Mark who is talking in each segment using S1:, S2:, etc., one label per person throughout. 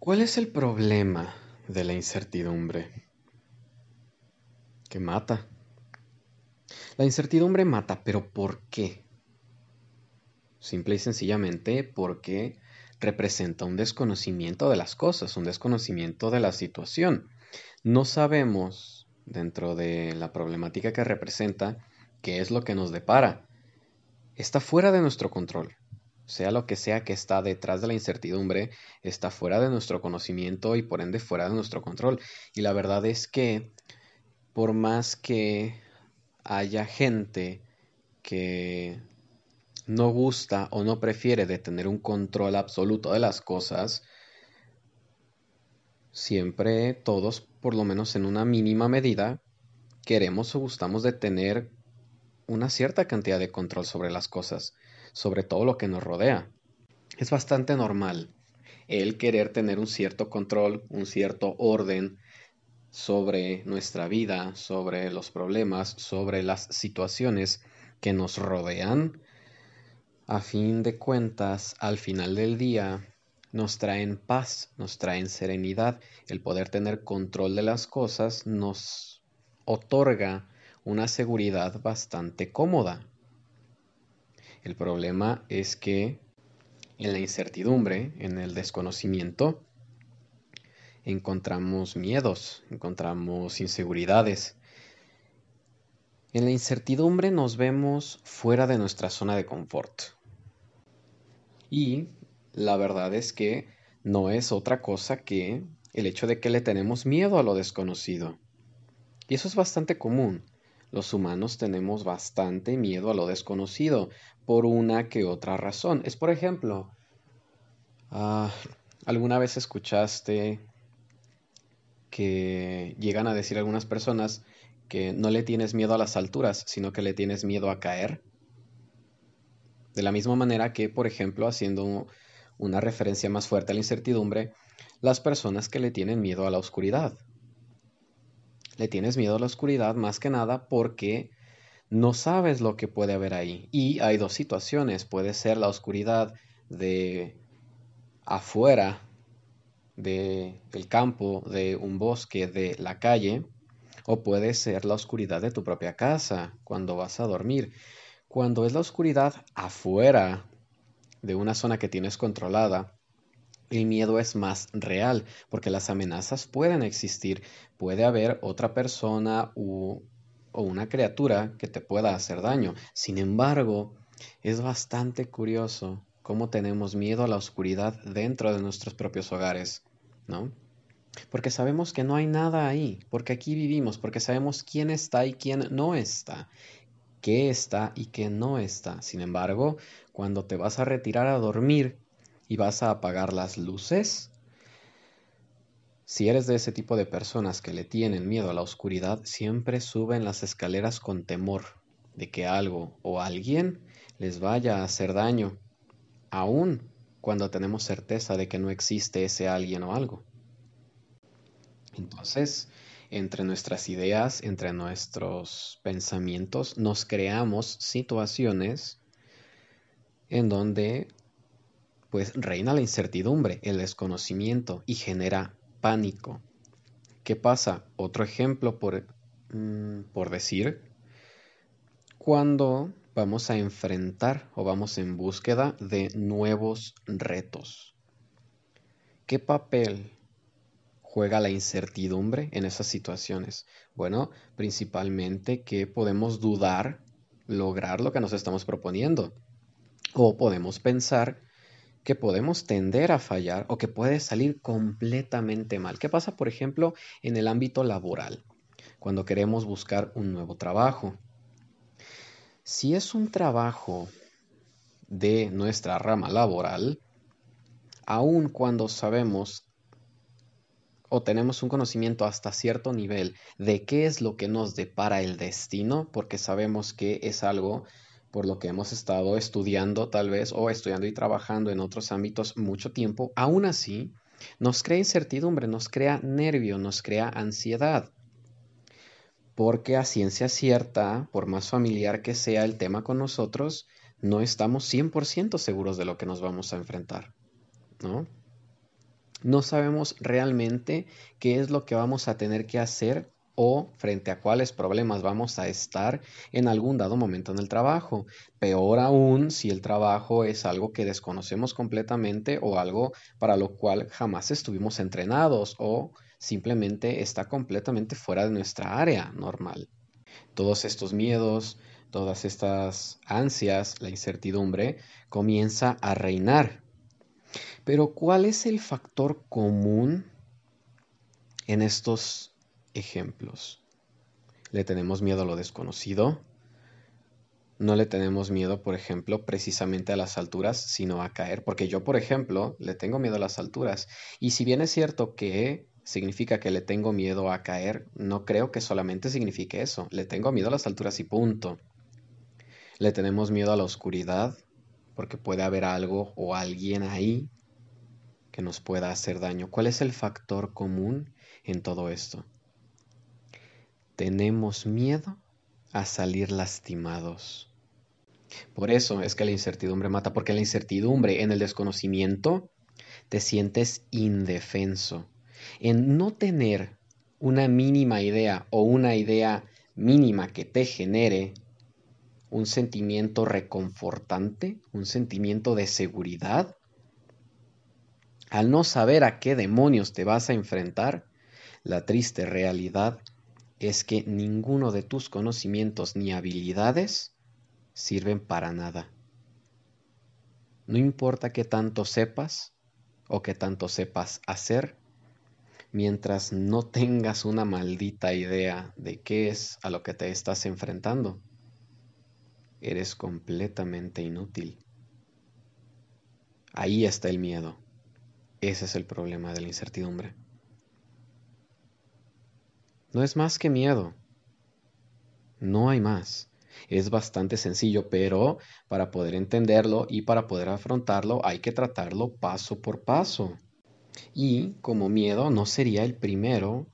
S1: ¿Cuál es el problema de la incertidumbre? Que mata. La incertidumbre mata, pero ¿por qué? Simple y sencillamente porque representa un desconocimiento de las cosas, un desconocimiento de la situación. No sabemos, dentro de la problemática que representa, qué es lo que nos depara. Está fuera de nuestro control sea lo que sea que está detrás de la incertidumbre, está fuera de nuestro conocimiento y por ende fuera de nuestro control. Y la verdad es que por más que haya gente que no gusta o no prefiere tener un control absoluto de las cosas, siempre todos, por lo menos en una mínima medida, queremos o gustamos de tener una cierta cantidad de control sobre las cosas sobre todo lo que nos rodea. Es bastante normal el querer tener un cierto control, un cierto orden sobre nuestra vida, sobre los problemas, sobre las situaciones que nos rodean. A fin de cuentas, al final del día, nos traen paz, nos traen serenidad. El poder tener control de las cosas nos otorga una seguridad bastante cómoda. El problema es que en la incertidumbre, en el desconocimiento, encontramos miedos, encontramos inseguridades. En la incertidumbre nos vemos fuera de nuestra zona de confort. Y la verdad es que no es otra cosa que el hecho de que le tenemos miedo a lo desconocido. Y eso es bastante común. Los humanos tenemos bastante miedo a lo desconocido por una que otra razón. Es por ejemplo, ah, ¿alguna vez escuchaste que llegan a decir algunas personas que no le tienes miedo a las alturas, sino que le tienes miedo a caer? De la misma manera que, por ejemplo, haciendo una referencia más fuerte a la incertidumbre, las personas que le tienen miedo a la oscuridad le tienes miedo a la oscuridad más que nada porque no sabes lo que puede haber ahí. Y hay dos situaciones. Puede ser la oscuridad de afuera del campo, de un bosque, de la calle, o puede ser la oscuridad de tu propia casa cuando vas a dormir. Cuando es la oscuridad afuera de una zona que tienes controlada, el miedo es más real, porque las amenazas pueden existir. Puede haber otra persona o una criatura que te pueda hacer daño. Sin embargo, es bastante curioso cómo tenemos miedo a la oscuridad dentro de nuestros propios hogares, ¿no? Porque sabemos que no hay nada ahí, porque aquí vivimos, porque sabemos quién está y quién no está, qué está y qué no está. Sin embargo, cuando te vas a retirar a dormir, y vas a apagar las luces? Si eres de ese tipo de personas que le tienen miedo a la oscuridad, siempre suben las escaleras con temor de que algo o alguien les vaya a hacer daño, aun cuando tenemos certeza de que no existe ese alguien o algo. Entonces, entre nuestras ideas, entre nuestros pensamientos, nos creamos situaciones en donde pues reina la incertidumbre, el desconocimiento y genera pánico. ¿Qué pasa? Otro ejemplo por, mm, por decir, cuando vamos a enfrentar o vamos en búsqueda de nuevos retos. ¿Qué papel juega la incertidumbre en esas situaciones? Bueno, principalmente que podemos dudar lograr lo que nos estamos proponiendo o podemos pensar que podemos tender a fallar o que puede salir completamente mal. ¿Qué pasa, por ejemplo, en el ámbito laboral? Cuando queremos buscar un nuevo trabajo. Si es un trabajo de nuestra rama laboral, aun cuando sabemos o tenemos un conocimiento hasta cierto nivel de qué es lo que nos depara el destino, porque sabemos que es algo por lo que hemos estado estudiando tal vez o estudiando y trabajando en otros ámbitos mucho tiempo, aún así nos crea incertidumbre, nos crea nervio, nos crea ansiedad. Porque a ciencia cierta, por más familiar que sea el tema con nosotros, no estamos 100% seguros de lo que nos vamos a enfrentar, ¿no? No sabemos realmente qué es lo que vamos a tener que hacer o frente a cuáles problemas vamos a estar en algún dado momento en el trabajo. Peor aún si el trabajo es algo que desconocemos completamente o algo para lo cual jamás estuvimos entrenados o simplemente está completamente fuera de nuestra área normal. Todos estos miedos, todas estas ansias, la incertidumbre, comienza a reinar. Pero ¿cuál es el factor común en estos ejemplos? ¿Le tenemos miedo a lo desconocido? No le tenemos miedo, por ejemplo, precisamente a las alturas, sino a caer. Porque yo, por ejemplo, le tengo miedo a las alturas. Y si bien es cierto que significa que le tengo miedo a caer, no creo que solamente signifique eso. Le tengo miedo a las alturas y punto. Le tenemos miedo a la oscuridad porque puede haber algo o alguien ahí que nos pueda hacer daño. ¿Cuál es el factor común en todo esto? Tenemos miedo a salir lastimados. Por eso es que la incertidumbre mata, porque la incertidumbre en el desconocimiento te sientes indefenso. En no tener una mínima idea o una idea mínima que te genere un sentimiento reconfortante, un sentimiento de seguridad, al no saber a qué demonios te vas a enfrentar, la triste realidad es que ninguno de tus conocimientos ni habilidades sirven para nada. No importa qué tanto sepas o qué tanto sepas hacer, mientras no tengas una maldita idea de qué es a lo que te estás enfrentando, eres completamente inútil. Ahí está el miedo. Ese es el problema de la incertidumbre. No es más que miedo. No hay más. Es bastante sencillo, pero para poder entenderlo y para poder afrontarlo hay que tratarlo paso por paso. Y como miedo no sería el primero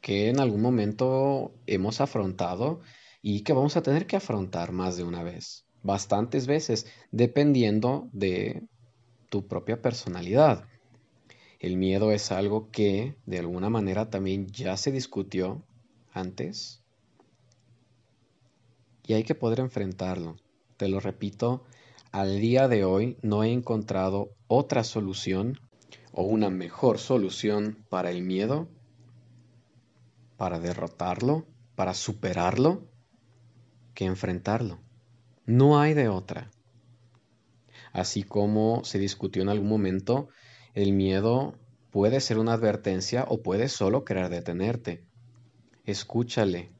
S1: que en algún momento hemos afrontado y que vamos a tener que afrontar más de una vez, bastantes veces, dependiendo de tu propia personalidad. El miedo es algo que de alguna manera también ya se discutió antes y hay que poder enfrentarlo. Te lo repito, al día de hoy no he encontrado otra solución o una mejor solución para el miedo, para derrotarlo, para superarlo, que enfrentarlo. No hay de otra. Así como se discutió en algún momento, el miedo puede ser una advertencia o puede solo querer detenerte. Escúchale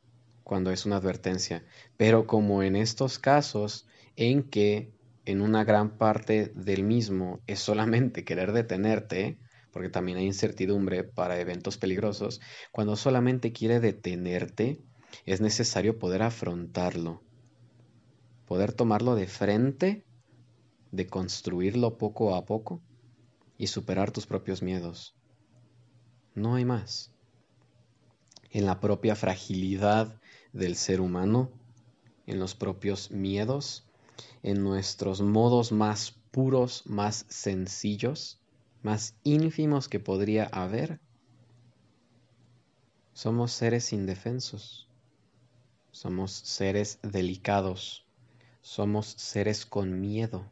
S1: cuando es una advertencia, pero como en estos casos en que en una gran parte del mismo es solamente querer detenerte, porque también hay incertidumbre para eventos peligrosos, cuando solamente quiere detenerte, es necesario poder afrontarlo, poder tomarlo de frente, de construirlo poco a poco y superar tus propios miedos. No hay más. En la propia fragilidad del ser humano, en los propios miedos, en nuestros modos más puros, más sencillos, más ínfimos que podría haber, somos seres indefensos. Somos seres delicados. Somos seres con miedo.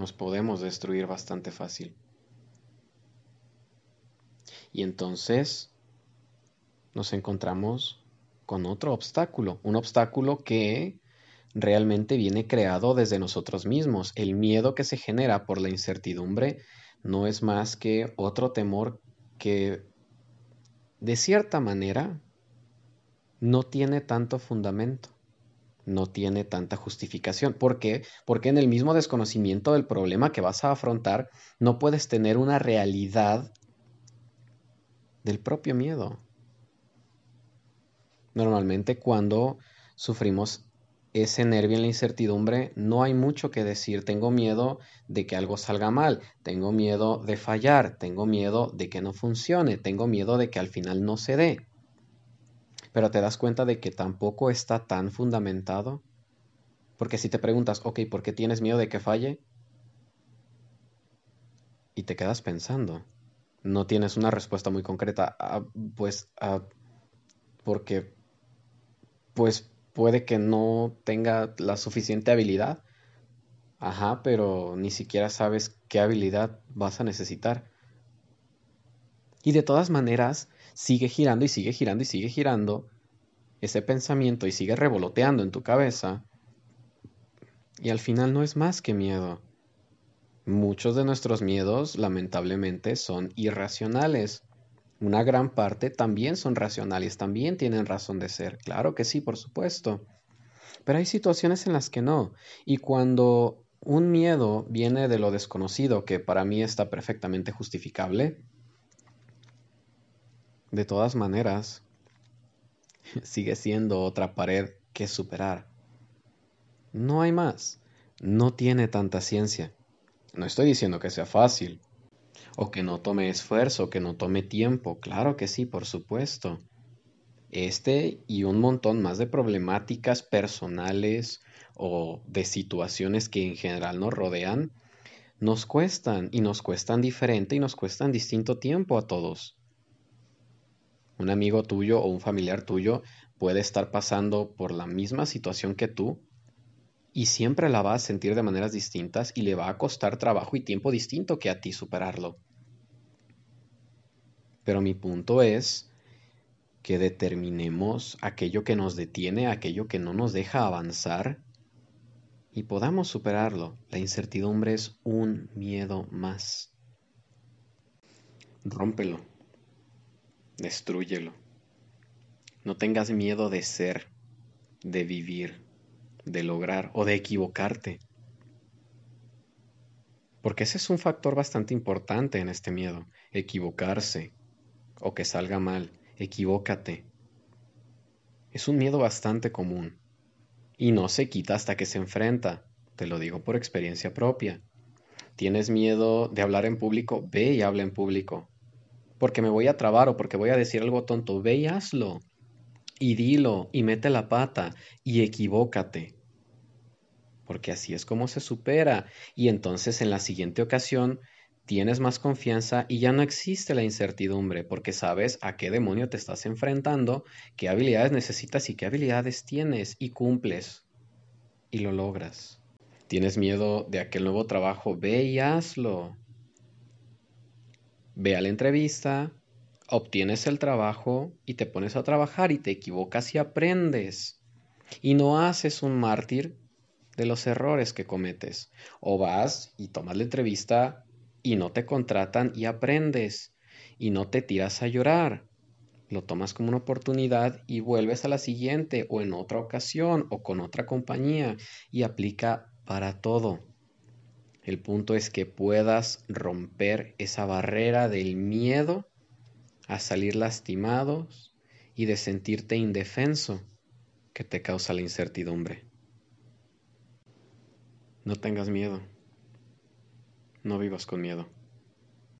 S1: Nos podemos destruir bastante fácil. Y entonces nos encontramos con otro obstáculo, un obstáculo que realmente viene creado desde nosotros mismos. El miedo que se genera por la incertidumbre no es más que otro temor que de cierta manera no tiene tanto fundamento, no tiene tanta justificación. ¿Por qué? Porque en el mismo desconocimiento del problema que vas a afrontar, no puedes tener una realidad del propio miedo. Normalmente cuando sufrimos ese nervio en la incertidumbre, no hay mucho que decir. Tengo miedo de que algo salga mal, tengo miedo de fallar, tengo miedo de que no funcione, tengo miedo de que al final no se dé pero te das cuenta de que tampoco está tan fundamentado. Porque si te preguntas, ok, ¿por qué tienes miedo de que falle? y te quedas pensando. No tienes una respuesta muy concreta, ah, pues ah, porque pues puede que no tenga la suficiente habilidad. Ajá, pero ni siquiera sabes qué habilidad vas a necesitar. Y de todas maneras, sigue girando y sigue girando y sigue girando ese pensamiento y sigue revoloteando en tu cabeza. Y al final no es más que miedo. Muchos de nuestros miedos, lamentablemente, son irracionales. Una gran parte también son racionales, también tienen razón de ser. Claro que sí, por supuesto. Pero hay situaciones en las que no. Y cuando un miedo viene de lo desconocido, que para mí está perfectamente justificable, de todas maneras, sigue siendo otra pared que superar. No hay más. No tiene tanta ciencia. No estoy diciendo que sea fácil, o que no tome esfuerzo, que no tome tiempo. Claro que sí, por supuesto. Este y un montón más de problemáticas personales o de situaciones que en general nos rodean, nos cuestan y nos cuestan diferente y nos cuestan distinto tiempo a todos. Un amigo tuyo o un familiar tuyo puede estar pasando por la misma situación que tú y siempre la va a sentir de maneras distintas y le va a costar trabajo y tiempo distinto que a ti superarlo. Pero mi punto es que determinemos aquello que nos detiene, aquello que no nos deja avanzar y podamos superarlo. La incertidumbre es un miedo más. Rómpelo. Destrúyelo. No tengas miedo de ser, de vivir, de lograr o de equivocarte. Porque ese es un factor bastante importante en este miedo, equivocarse o que salga mal, equivócate. Es un miedo bastante común y no se quita hasta que se enfrenta, te lo digo por experiencia propia. ¿Tienes miedo de hablar en público? Ve y habla en público porque me voy a trabar o porque voy a decir algo tonto, ve y hazlo. Y dilo, y mete la pata, y equivócate. Porque así es como se supera. Y entonces en la siguiente ocasión tienes más confianza y ya no existe la incertidumbre, porque sabes a qué demonio te estás enfrentando, qué habilidades necesitas y qué habilidades tienes, y cumples. Y lo logras. ¿Tienes miedo de aquel nuevo trabajo? Ve y hazlo. Ve a la entrevista, obtienes el trabajo y te pones a trabajar y te equivocas y aprendes. Y no haces un mártir de los errores que cometes. O vas y tomas la entrevista y no te contratan y aprendes. Y no te tiras a llorar. Lo tomas como una oportunidad y vuelves a la siguiente o en otra ocasión o con otra compañía y aplica para todo. El punto es que puedas romper esa barrera del miedo a salir lastimados y de sentirte indefenso que te causa la incertidumbre. No tengas miedo. No vivas con miedo.